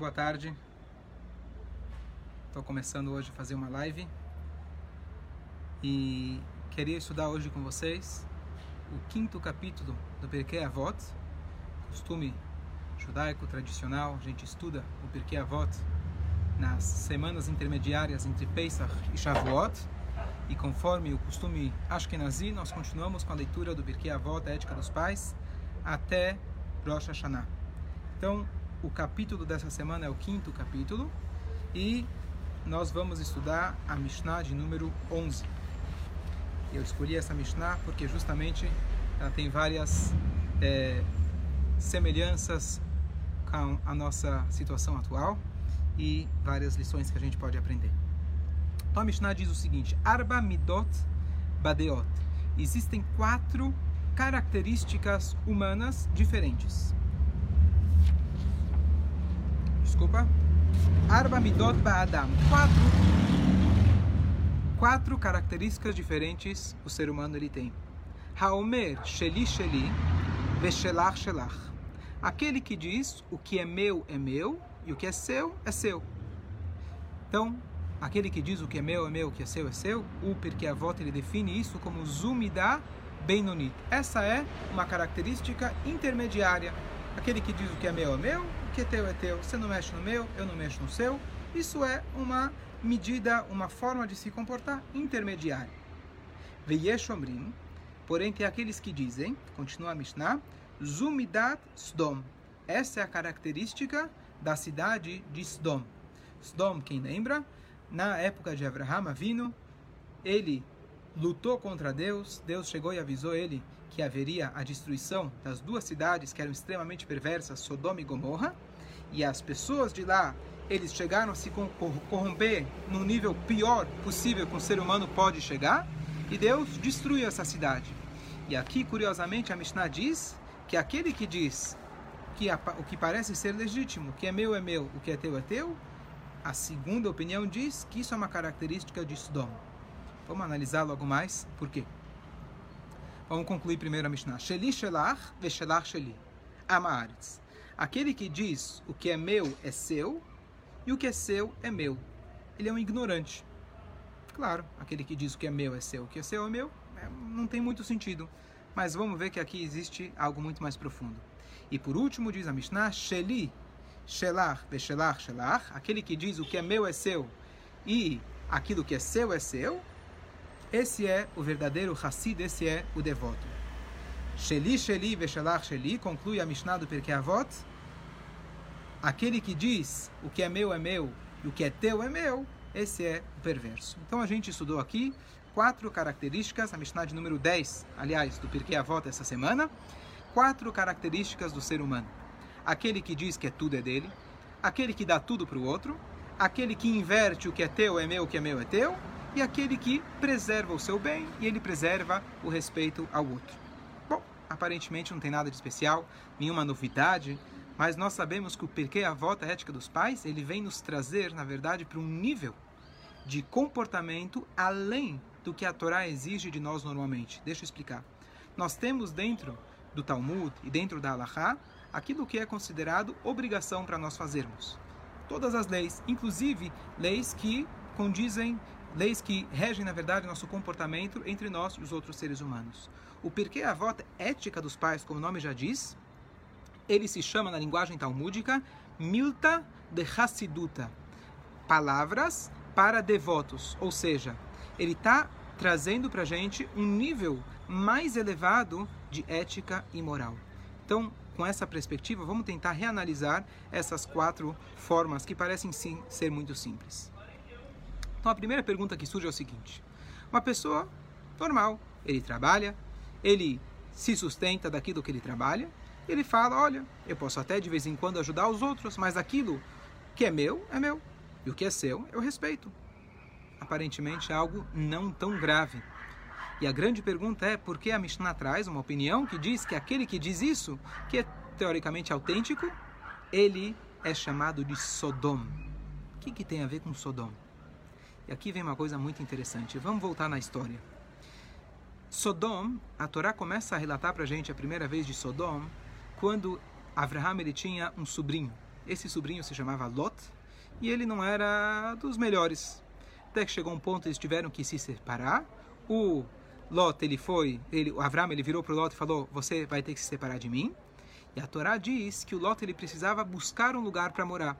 Boa tarde. Estou começando hoje a fazer uma live e queria estudar hoje com vocês o quinto capítulo do Pirkei Avot, costume judaico tradicional. A gente estuda o Pirkei Avot nas semanas intermediárias entre Pesach e Shavuot. E conforme o costume Ashkenazi, nós continuamos com a leitura do Pirkei Avot, a Ética dos Pais, até Rosh Hashanah. Então, o capítulo dessa semana é o quinto capítulo e nós vamos estudar a Mishnah de número 11. Eu escolhi essa Mishnah porque justamente ela tem várias é, semelhanças com a nossa situação atual e várias lições que a gente pode aprender. Então a Mishnah diz o seguinte: Arba midot badeot. Existem quatro características humanas diferentes desculpa. Arba midot ba'adam. Quatro, quatro características diferentes o ser humano ele tem. Haomer sheli sheli veshelach shelach. Aquele que diz o que é meu é meu e o que é seu é seu. Então, aquele que diz o que é meu é meu, o que é seu é seu, o porque a volta ele define isso como zumida benonit. Essa é uma característica intermediária. Aquele que diz o que é meu é meu, o que é teu é teu. Você não mexe no meu, eu não mexo no seu. Isso é uma medida, uma forma de se comportar intermediária. Veyeshomrim, porém tem aqueles que dizem, continua a Mishnah, Zumidat Sdom. Essa é a característica da cidade de Sdom. Sdom, quem lembra? Na época de Abraham Avino, ele lutou contra Deus, Deus chegou e avisou ele que haveria a destruição das duas cidades que eram extremamente perversas, Sodoma e Gomorra, e as pessoas de lá, eles chegaram a se corromper no nível pior possível que um ser humano pode chegar, e Deus destruiu essa cidade. E aqui, curiosamente, a Mishnah diz que aquele que diz que o que parece ser legítimo, que é meu é meu, o que é teu é teu, a segunda opinião diz que isso é uma característica de Sodoma. Vamos analisar logo mais por quê. Vamos concluir primeiro a Mishnah. Sheli shelach veshelach sheli. Amaretz. Aquele que diz o que é meu é seu e o que é seu é meu. Ele é um ignorante. Claro, aquele que diz o que é meu é seu, o que é seu é meu, é, não tem muito sentido. Mas vamos ver que aqui existe algo muito mais profundo. E por último diz a Mishnah, Sheli, Shelach, Veshelach, Shelach, aquele que diz o que é meu é seu e aquilo que é seu é seu, esse é o verdadeiro Hassid, esse é o devoto. Sheli, Sheli, Veshalach, Sheli, conclui a Mishnah do Perkei Avot. Aquele que diz o que é meu é meu e o que é teu é meu, esse é o perverso. Então a gente estudou aqui quatro características, a Mishnah de número 10, aliás, do Perkei Avot essa semana, quatro características do ser humano. Aquele que diz que é tudo é dele, aquele que dá tudo para o outro, aquele que inverte o que é teu é meu, o que é meu é teu, e aquele que preserva o seu bem e ele preserva o respeito ao outro. Bom, aparentemente não tem nada de especial, nenhuma novidade, mas nós sabemos que o Avot, a ética dos pais, ele vem nos trazer, na verdade, para um nível de comportamento além do que a Torá exige de nós normalmente. Deixa eu explicar. Nós temos dentro do Talmud e dentro da Halakha aquilo que é considerado obrigação para nós fazermos. Todas as leis, inclusive leis que condizem leis que regem, na verdade, nosso comportamento entre nós e os outros seres humanos. O Pirkei Avot, ética dos pais, como o nome já diz, ele se chama na linguagem talmúdica Milta de Hassiduta, palavras para devotos, ou seja, ele está trazendo para a gente um nível mais elevado de ética e moral. Então, com essa perspectiva, vamos tentar reanalisar essas quatro formas que parecem sim ser muito simples. Então a primeira pergunta que surge é o seguinte: uma pessoa normal, ele trabalha, ele se sustenta daquilo que ele trabalha, ele fala: olha, eu posso até de vez em quando ajudar os outros, mas aquilo que é meu é meu e o que é seu eu respeito. Aparentemente é algo não tão grave. E a grande pergunta é por que a Mishnah traz uma opinião que diz que aquele que diz isso, que é teoricamente autêntico, ele é chamado de Sodom. O que, que tem a ver com Sodom? E aqui vem uma coisa muito interessante. Vamos voltar na história. Sodom, a Torá começa a relatar para a gente a primeira vez de Sodom, quando Abraham ele tinha um sobrinho. esse sobrinho se chamava Lot e ele não era dos melhores. Até que chegou um ponto eles tiveram que se separar. O Lot, ele foi, ele, o Avram, ele virou para o Lot e falou: Você vai ter que se separar de mim. E a Torá diz que o Lot ele precisava buscar um lugar para morar.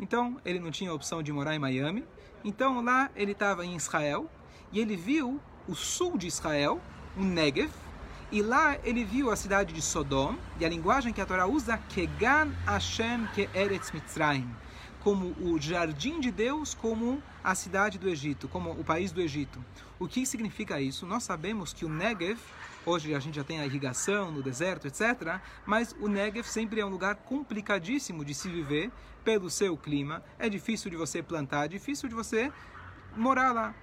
Então, ele não tinha opção de morar em Miami. Então, lá ele estava em Israel e ele viu o sul de Israel, o Negev, e lá ele viu a cidade de Sodom, e a linguagem que a Torá usa, Kegan Hashem Ke Eretz Mitzrayim como o jardim de Deus, como a cidade do Egito, como o país do Egito. O que significa isso? Nós sabemos que o Negev, hoje a gente já tem a irrigação no deserto, etc., mas o Negev sempre é um lugar complicadíssimo de se viver pelo seu clima. É difícil de você plantar, é difícil de você morar lá.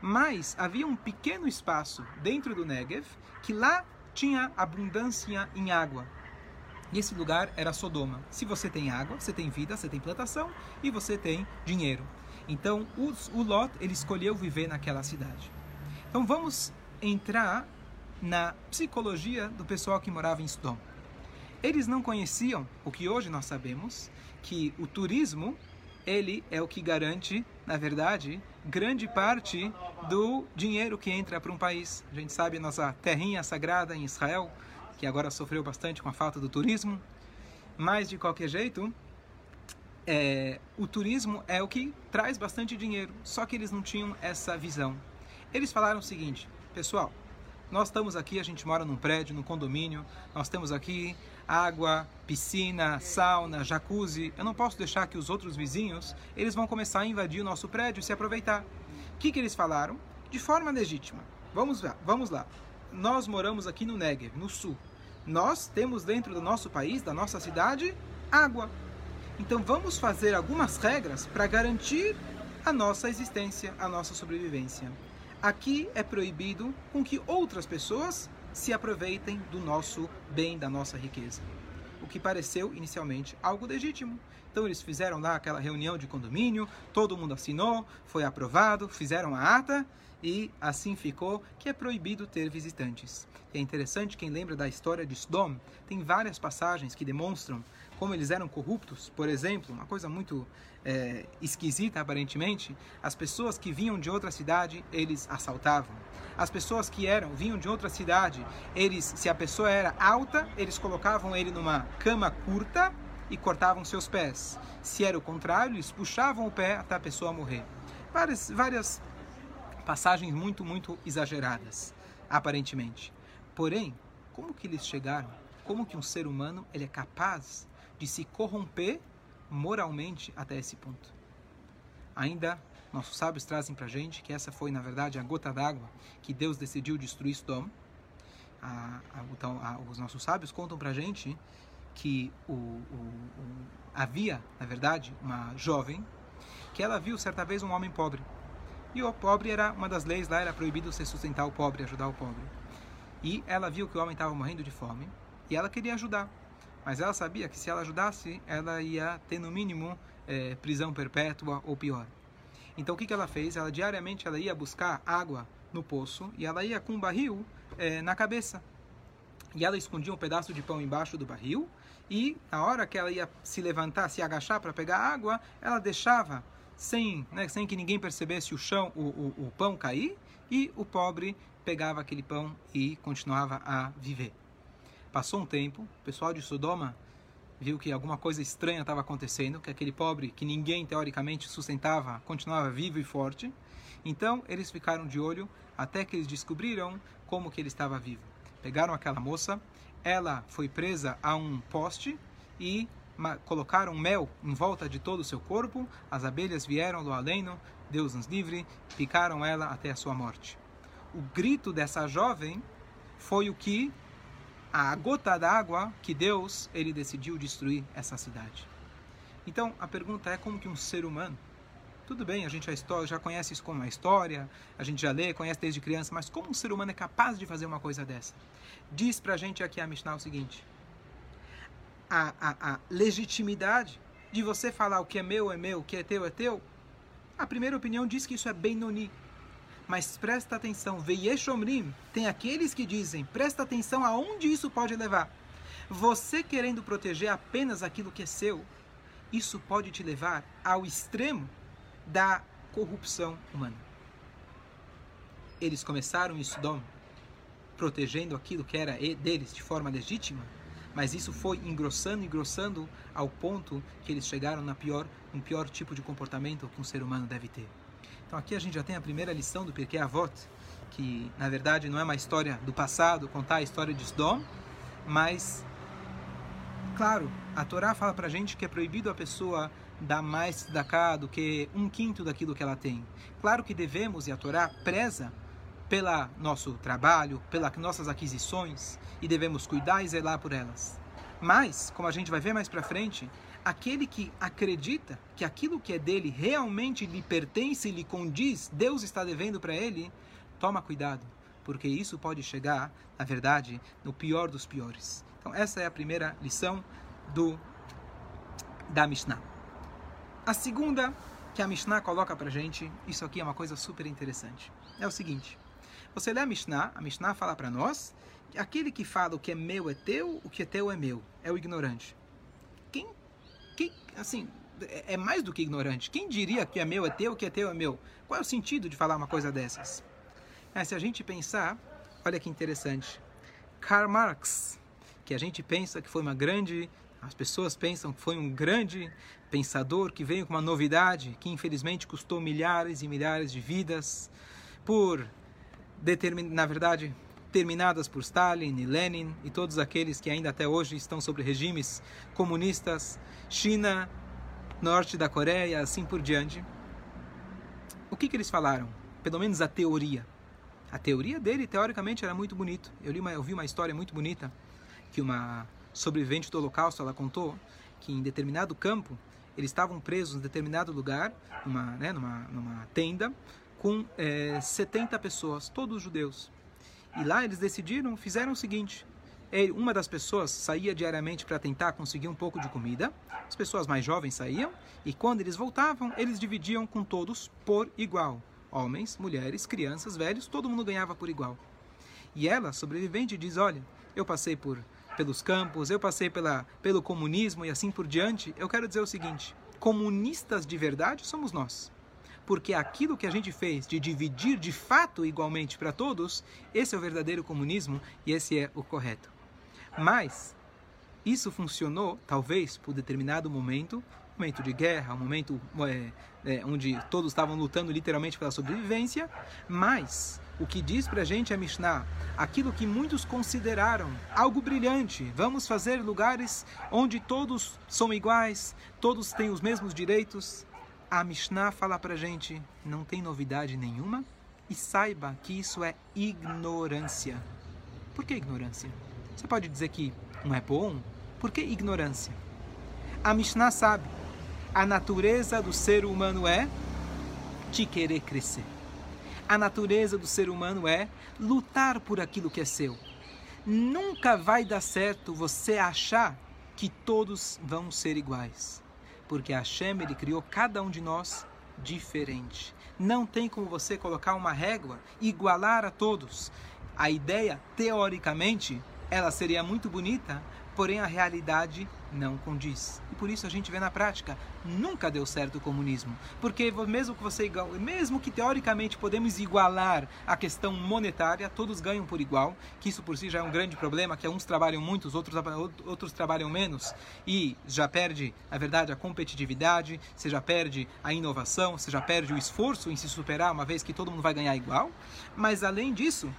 Mas havia um pequeno espaço dentro do Negev que lá tinha abundância em água. E esse lugar era Sodoma. Se você tem água, você tem vida, você tem plantação e você tem dinheiro. Então o Lot ele escolheu viver naquela cidade. Então vamos entrar na psicologia do pessoal que morava em Sodoma. Eles não conheciam o que hoje nós sabemos, que o turismo ele é o que garante, na verdade, grande parte do dinheiro que entra para um país. A gente sabe nossa terrinha sagrada em Israel, que agora sofreu bastante com a falta do turismo. Mas, de qualquer jeito, é, o turismo é o que traz bastante dinheiro. Só que eles não tinham essa visão. Eles falaram o seguinte, pessoal, nós estamos aqui, a gente mora num prédio, num condomínio, nós temos aqui água, piscina, sauna, jacuzzi. Eu não posso deixar que os outros vizinhos, eles vão começar a invadir o nosso prédio e se aproveitar. O que, que eles falaram? De forma legítima. Vamos lá, vamos lá. Nós moramos aqui no Negev, no sul nós temos dentro do nosso país, da nossa cidade, água. Então vamos fazer algumas regras para garantir a nossa existência, a nossa sobrevivência. Aqui é proibido com que outras pessoas se aproveitem do nosso bem, da nossa riqueza. O que pareceu inicialmente algo legítimo. Então eles fizeram lá aquela reunião de condomínio, todo mundo assinou, foi aprovado, fizeram a ata e assim ficou que é proibido ter visitantes. É interessante, quem lembra da história de Sodom, tem várias passagens que demonstram como eles eram corruptos. Por exemplo, uma coisa muito é, esquisita aparentemente, as pessoas que vinham de outra cidade, eles assaltavam. As pessoas que eram vinham de outra cidade, eles, se a pessoa era alta, eles colocavam ele numa cama curta e cortavam seus pés. Se era o contrário, eles puxavam o pé até a pessoa morrer. Várias, várias passagens muito, muito exageradas, aparentemente. Porém, como que eles chegaram? Como que um ser humano ele é capaz de se corromper moralmente até esse ponto? Ainda nossos sábios trazem para gente que essa foi, na verdade, a gota d'água que Deus decidiu destruir Sodom. A, a, então, a, os nossos sábios contam para gente que o, o, o, havia, na verdade, uma jovem que ela viu certa vez um homem pobre e o pobre era uma das leis lá, era proibido você sustentar o pobre, ajudar o pobre. E ela viu que o homem estava morrendo de fome e ela queria ajudar. Mas ela sabia que se ela ajudasse, ela ia ter no mínimo é, prisão perpétua ou pior. Então o que, que ela fez? Ela diariamente ela ia buscar água no poço e ela ia com um barril é, na cabeça. E ela escondia um pedaço de pão embaixo do barril e na hora que ela ia se levantar, se agachar para pegar água, ela deixava sem, né, sem que ninguém percebesse o chão, o, o, o pão cair, e o pobre pegava aquele pão e continuava a viver. Passou um tempo, o pessoal de Sodoma viu que alguma coisa estranha estava acontecendo, que aquele pobre que ninguém teoricamente sustentava continuava vivo e forte. Então eles ficaram de olho até que eles descobriram como que ele estava vivo. Pegaram aquela moça, ela foi presa a um poste e colocaram mel em volta de todo o seu corpo, as abelhas vieram do além, Deus nos livre, picaram ela até a sua morte. O grito dessa jovem foi o que a gota d'água que Deus ele decidiu destruir essa cidade. Então a pergunta é como que um ser humano tudo bem, a gente já, conhece isso como uma história, a gente já lê, conhece desde criança, mas como um ser humano é capaz de fazer uma coisa dessa? Diz pra gente aqui a Mishnah o seguinte: a, a, a legitimidade de você falar o que é meu é meu, o que é teu é teu, a primeira opinião diz que isso é bem noni. Mas presta atenção, Veieshomrim, tem aqueles que dizem, presta atenção aonde isso pode levar. Você querendo proteger apenas aquilo que é seu, isso pode te levar ao extremo da corrupção humana. Eles começaram em Sodom protegendo aquilo que era deles de forma legítima, mas isso foi engrossando, engrossando ao ponto que eles chegaram na pior, um pior tipo de comportamento que um ser humano deve ter. Então aqui a gente já tem a primeira lição do Pirkei Avot, que na verdade não é uma história do passado, contar a história de Sodom, mas claro, a Torá fala pra gente que é proibido a pessoa dar mais da cá do que um quinto daquilo que ela tem. Claro que devemos, e a Torá preza pela nosso trabalho, pelas nossas aquisições e devemos cuidar e zelar por elas. Mas, como a gente vai ver mais para frente, aquele que acredita que aquilo que é dele realmente lhe pertence e lhe condiz, Deus está devendo para ele, toma cuidado, porque isso pode chegar, na verdade, no pior dos piores. Então, essa é a primeira lição do da Mishnah. A segunda que a Mishnah coloca para gente, isso aqui é uma coisa super interessante. É o seguinte: você lê a Mishnah, a Mishnah fala para nós que aquele que fala o que é meu é teu, o que é teu é meu, é o ignorante. Quem, quem assim, é, é mais do que ignorante. Quem diria que é meu é teu, que é teu é meu? Qual é o sentido de falar uma coisa dessas? É, se a gente pensar, olha que interessante. Karl Marx, que a gente pensa que foi uma grande, as pessoas pensam que foi um grande pensador que veio com uma novidade que infelizmente custou milhares e milhares de vidas por na verdade, terminadas por Stalin e Lenin e todos aqueles que ainda até hoje estão sobre regimes comunistas, China, norte da Coreia, assim por diante. O que, que eles falaram? Pelo menos a teoria. A teoria dele, teoricamente, era muito bonito. Eu, li uma, eu vi uma história muito bonita que uma sobrevivente do Holocausto ela contou que em determinado campo eles estavam presos em determinado lugar, numa, né, numa, numa tenda, com é, 70 pessoas, todos judeus. E lá eles decidiram, fizeram o seguinte: uma das pessoas saía diariamente para tentar conseguir um pouco de comida, as pessoas mais jovens saíam, e quando eles voltavam, eles dividiam com todos por igual. Homens, mulheres, crianças, velhos, todo mundo ganhava por igual. E ela, sobrevivente, diz: Olha, eu passei por pelos campos, eu passei pela, pelo comunismo e assim por diante. Eu quero dizer o seguinte: comunistas de verdade somos nós porque aquilo que a gente fez de dividir de fato igualmente para todos, esse é o verdadeiro comunismo e esse é o correto. Mas isso funcionou, talvez, por determinado momento, momento de guerra, um momento é, é, onde todos estavam lutando literalmente pela sobrevivência, mas o que diz para a gente é Mishnah, aquilo que muitos consideraram algo brilhante, vamos fazer lugares onde todos são iguais, todos têm os mesmos direitos, a Mishnah fala para gente, não tem novidade nenhuma e saiba que isso é ignorância. Por que ignorância? Você pode dizer que não é bom? Por que ignorância? A Mishnah sabe, a natureza do ser humano é te querer crescer. A natureza do ser humano é lutar por aquilo que é seu. Nunca vai dar certo você achar que todos vão ser iguais porque Hashem ele criou cada um de nós diferente. Não tem como você colocar uma régua igualar a todos. A ideia, teoricamente, ela seria muito bonita, porém a realidade não condiz. E por isso a gente vê na prática, nunca deu certo o comunismo. Porque mesmo que você mesmo que teoricamente podemos igualar a questão monetária, todos ganham por igual, que isso por si já é um grande problema, que uns trabalham muito, os outros, outros trabalham menos, e já perde, na verdade, a competitividade, você já perde a inovação, você já perde o esforço em se superar, uma vez que todo mundo vai ganhar igual. Mas além disso,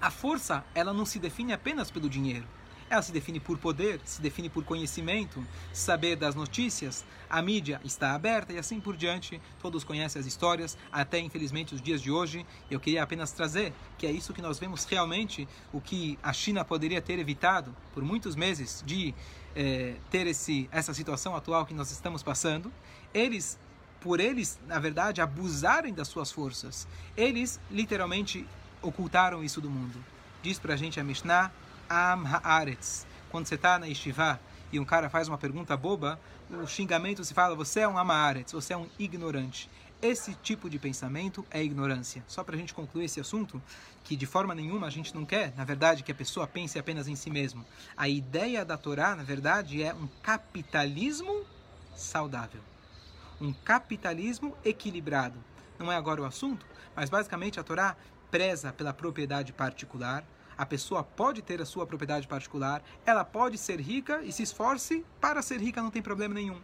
a força, ela não se define apenas pelo dinheiro. Ela se define por poder, se define por conhecimento, saber das notícias, a mídia está aberta e assim por diante. Todos conhecem as histórias, até infelizmente os dias de hoje. Eu queria apenas trazer que é isso que nós vemos realmente, o que a China poderia ter evitado por muitos meses de eh, ter esse, essa situação atual que nós estamos passando. Eles por eles, na verdade, abusarem das suas forças, eles literalmente ocultaram isso do mundo. Diz para a gente a Mishnah, Am Haaretz. Quando você está na Yeshiva e um cara faz uma pergunta boba, o xingamento se fala, você é um Am Haaretz, você é um ignorante. Esse tipo de pensamento é ignorância. Só para a gente concluir esse assunto, que de forma nenhuma a gente não quer, na verdade, que a pessoa pense apenas em si mesmo. A ideia da Torá, na verdade, é um capitalismo saudável. Um capitalismo equilibrado. Não é agora o assunto, mas basicamente a Torá preza pela propriedade particular. A pessoa pode ter a sua propriedade particular, ela pode ser rica e se esforce para ser rica, não tem problema nenhum.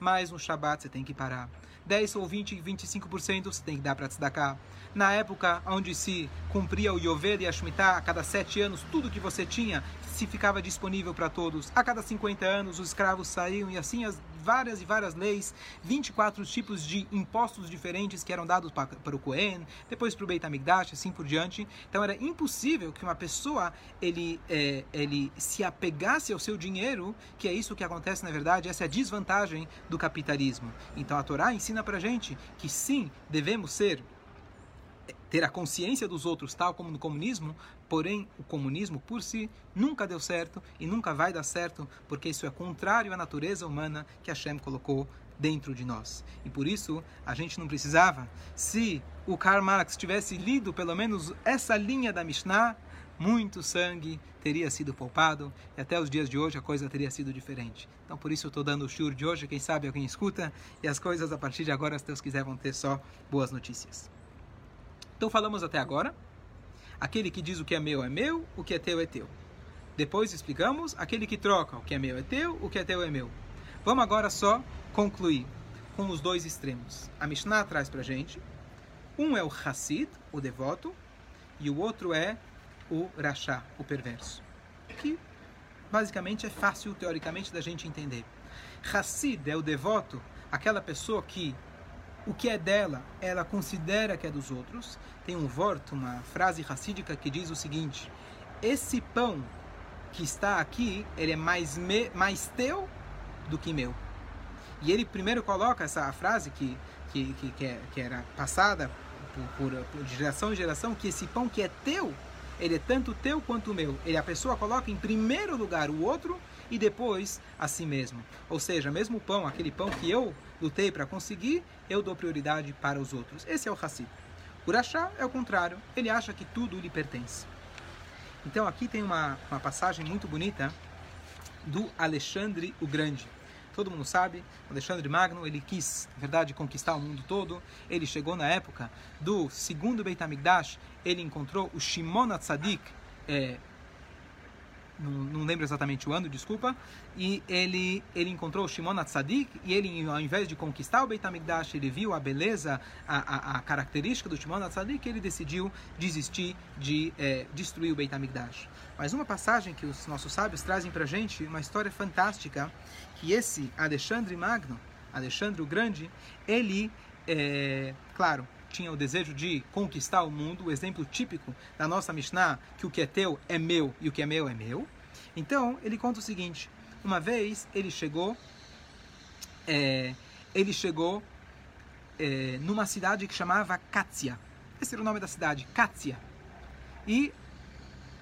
Mas no Shabat você tem que parar. 10 ou 20, 25% você tem que dar para tzedakah. Na época onde se cumpria o Yovel e a Shemitah, a cada sete anos, tudo que você tinha se ficava disponível para todos. A cada 50 anos, os escravos saíam e assim as várias e várias leis, 24 tipos de impostos diferentes que eram dados para, para o Cohen, depois para o Beit HaMikdash, assim por diante. Então era impossível que uma pessoa ele, é, ele se apegasse ao seu dinheiro, que é isso que acontece na verdade, essa é a desvantagem do capitalismo. Então a Torá ensina para gente que sim, devemos ser ter a consciência dos outros, tal como no comunismo, porém o comunismo por si nunca deu certo e nunca vai dar certo, porque isso é contrário à natureza humana que Hashem colocou dentro de nós. E por isso a gente não precisava, se o Karl Marx tivesse lido pelo menos essa linha da Mishnah, muito sangue teria sido poupado e até os dias de hoje a coisa teria sido diferente. Então por isso eu estou dando o shur de hoje, quem sabe alguém escuta e as coisas a partir de agora, se Deus quiser, vão ter só boas notícias. Então falamos até agora. Aquele que diz o que é meu é meu, o que é teu é teu. Depois explicamos aquele que troca o que é meu é teu, o que é teu é meu. Vamos agora só concluir com os dois extremos. A Mishnah traz para gente. Um é o Hassid, o devoto, e o outro é o Rashá, o perverso. Que basicamente é fácil, teoricamente, da gente entender. Hassid é o devoto, aquela pessoa que o que é dela, ela considera que é dos outros. Tem um vorto, uma frase racídica que diz o seguinte: esse pão que está aqui, ele é mais, me, mais teu do que meu. E ele primeiro coloca essa frase que, que, que, que, é, era passada por, por, por, geração em geração, que esse pão que é teu, ele é tanto teu quanto meu. Ele, a pessoa coloca em primeiro lugar o outro e depois a si mesmo. Ou seja, mesmo o pão, aquele pão que eu lutei para conseguir, eu dou prioridade para os outros. Esse é o Hassid. O Rashá é o contrário, ele acha que tudo lhe pertence. Então aqui tem uma, uma passagem muito bonita do Alexandre o Grande. Todo mundo sabe, Alexandre Magno, ele quis, na verdade, conquistar o mundo todo. Ele chegou na época do segundo Beit HaMikdash, ele encontrou o Shimon Atzadik, é, não, não, lembro exatamente o ano, desculpa, e ele, ele encontrou Shimon Atzadik, e ele, ao invés de conquistar o Beit HaMikdash, ele viu a beleza, a, a, a característica do Shimon Atzadik, e ele decidiu desistir de é, destruir o Beit HaMikdash. Mas uma passagem que os nossos sábios trazem para gente, uma história fantástica, que esse Alexandre Magno, Alexandre o Grande, ele, é, claro, tinha o desejo de conquistar o mundo, o exemplo típico da nossa Mishnah, que o que é teu é meu e o que é meu é meu. Então, ele conta o seguinte: uma vez ele chegou, é, ele chegou é, numa cidade que chamava Katia. Esse era o nome da cidade, Katia. E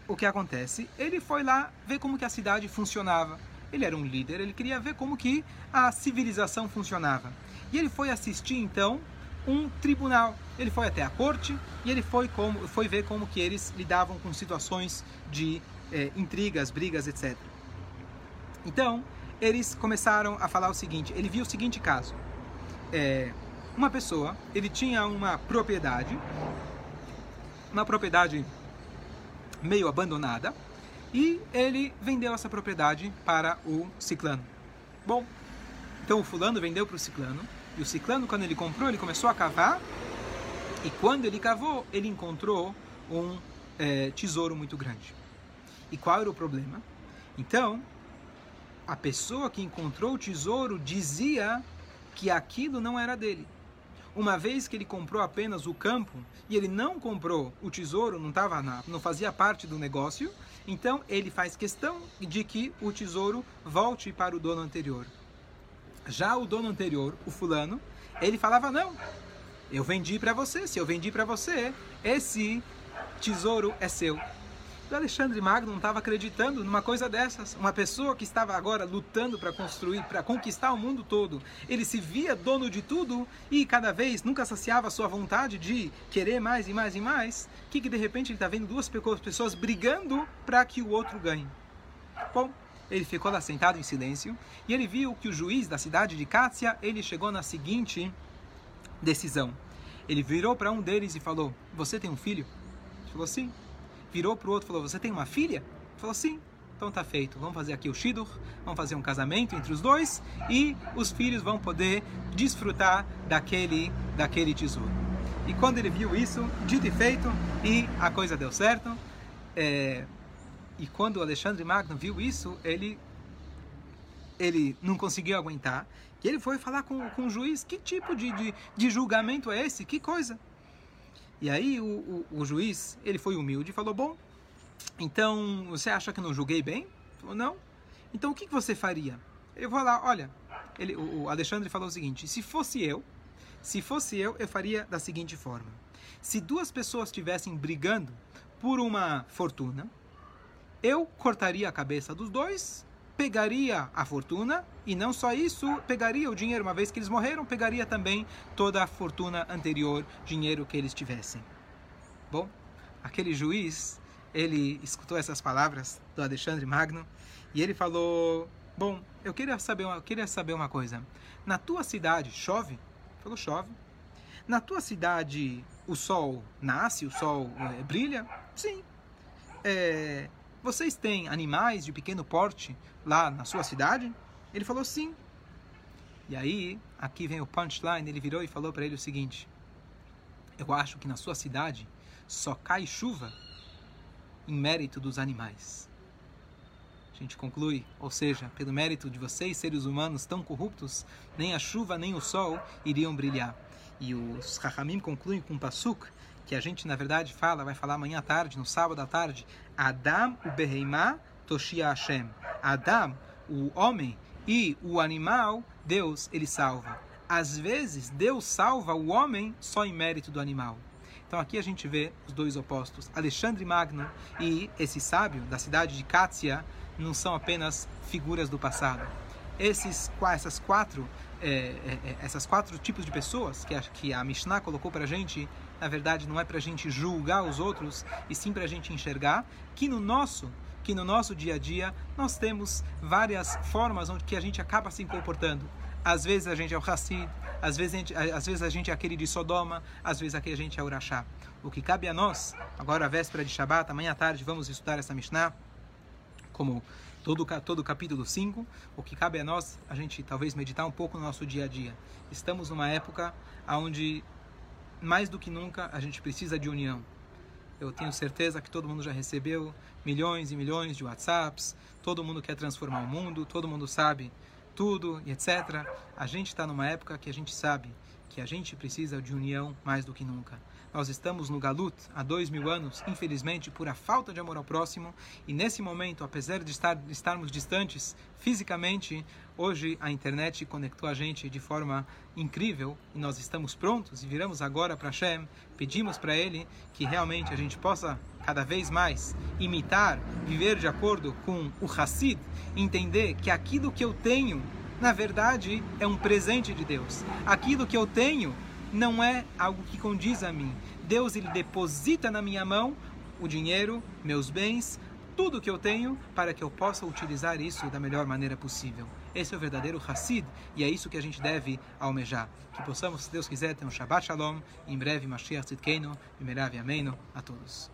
o que acontece? Ele foi lá ver como que a cidade funcionava. Ele era um líder, ele queria ver como que a civilização funcionava. E ele foi assistir então um tribunal. Ele foi até a corte e ele foi, como, foi ver como que eles lidavam com situações de é, intrigas, brigas, etc. Então, eles começaram a falar o seguinte, ele viu o seguinte caso. É, uma pessoa, ele tinha uma propriedade, uma propriedade meio abandonada, e ele vendeu essa propriedade para o ciclano. Bom, então o fulano vendeu para o ciclano, e o ciclano, quando ele comprou, ele começou a cavar. E quando ele cavou, ele encontrou um é, tesouro muito grande. E qual era o problema? Então, a pessoa que encontrou o tesouro dizia que aquilo não era dele. Uma vez que ele comprou apenas o campo e ele não comprou o tesouro, não tava na, não fazia parte do negócio, então ele faz questão de que o tesouro volte para o dono anterior. Já o dono anterior, o fulano, ele falava: não, eu vendi para você. Se eu vendi para você, esse tesouro é seu. O Alexandre Magno não estava acreditando numa coisa dessas. Uma pessoa que estava agora lutando para construir, para conquistar o mundo todo, ele se via dono de tudo e cada vez nunca saciava a sua vontade de querer mais e mais e mais. Que que de repente ele está vendo duas pessoas brigando para que o outro ganhe? Bom, ele ficou lá sentado em silêncio e ele viu que o juiz da cidade de Kátia, ele chegou na seguinte decisão. Ele virou para um deles e falou: Você tem um filho? Ele falou: Sim. Virou para o outro e falou: Você tem uma filha? Ele falou: Sim. Então tá feito. Vamos fazer aqui o Shidur, vamos fazer um casamento entre os dois e os filhos vão poder desfrutar daquele, daquele tesouro. E quando ele viu isso, dito e feito, e a coisa deu certo. É, e quando o Alexandre Magno viu isso, ele ele não conseguiu aguentar. E ele foi falar com, com o juiz: que tipo de, de, de julgamento é esse? Que coisa? E aí o, o, o juiz, ele foi humilde e falou: bom, então, você acha que não julguei bem? Falou, não. Então, o que você faria? Eu vou lá, olha, ele, o Alexandre falou o seguinte: se fosse eu, se fosse eu, eu faria da seguinte forma: se duas pessoas estivessem brigando por uma fortuna, eu cortaria a cabeça dos dois, pegaria a fortuna e não só isso, pegaria o dinheiro, uma vez que eles morreram, pegaria também toda a fortuna anterior, dinheiro que eles tivessem. Bom, aquele juiz ele escutou essas palavras do Alexandre Magno e ele falou: Bom, eu queria saber uma, eu queria saber uma coisa. Na tua cidade chove? Falou: Chove. Na tua cidade o sol nasce, o sol é, brilha? Sim. É, vocês têm animais de pequeno porte lá na sua cidade? Ele falou: Sim. E aí, aqui vem o punchline. Ele virou e falou para ele o seguinte: Eu acho que na sua cidade só cai chuva em mérito dos animais. A gente conclui, ou seja, pelo mérito de vocês, seres humanos tão corruptos, nem a chuva nem o sol iriam brilhar. E os Rahamim concluem com um pasuk, que a gente na verdade fala, vai falar amanhã à tarde, no sábado à tarde, Adam o Beheimah Toshia Hashem. Adam, o homem, e o animal, Deus, ele salva. Às vezes, Deus salva o homem só em mérito do animal. Então aqui a gente vê os dois opostos. Alexandre Magno e esse sábio da cidade de Kátia não são apenas figuras do passado. Esses, essas quatro, é, é, essas quatro tipos de pessoas que a, que a Mishnah colocou para a gente, na verdade não é para a gente julgar os outros, e sim para a gente enxergar que no nosso que no nosso dia a dia nós temos várias formas onde que a gente acaba se comportando. Às vezes a gente é o Hassid, às vezes, a gente, às vezes a gente é aquele de Sodoma, às vezes aqui a gente é Urachá. O que cabe a nós, agora a véspera de Shabat, amanhã à tarde vamos estudar essa Mishnah, como todo todo capítulo 5, o que cabe a nós, a gente talvez meditar um pouco no nosso dia a dia. Estamos numa época onde mais do que nunca a gente precisa de união. Eu tenho certeza que todo mundo já recebeu milhões e milhões de WhatsApps, todo mundo quer transformar o mundo, todo mundo sabe tudo e etc. A gente está numa época que a gente sabe que a gente precisa de união mais do que nunca. Nós estamos no Galut há dois mil anos, infelizmente, por a falta de amor ao próximo, e nesse momento, apesar de, estar, estarmos distantes fisicamente, hoje a internet conectou a gente de forma incrível e nós estamos prontos e viramos agora para Hashem, pedimos para Ele que realmente a gente possa cada vez mais imitar, viver de acordo com o Hassid, entender que aquilo que eu tenho, na verdade, é um presente de Deus. Aquilo que eu tenho não é algo que condiz a mim. Deus ele deposita na minha mão o dinheiro, meus bens, tudo que eu tenho para que eu possa utilizar isso da melhor maneira possível. Esse é o verdadeiro Hassid e é isso que a gente deve almejar. Que possamos, se Deus quiser, ter um Shabbat Shalom, em breve Mashiach Tzidkeinu, e Merav Ameno a todos.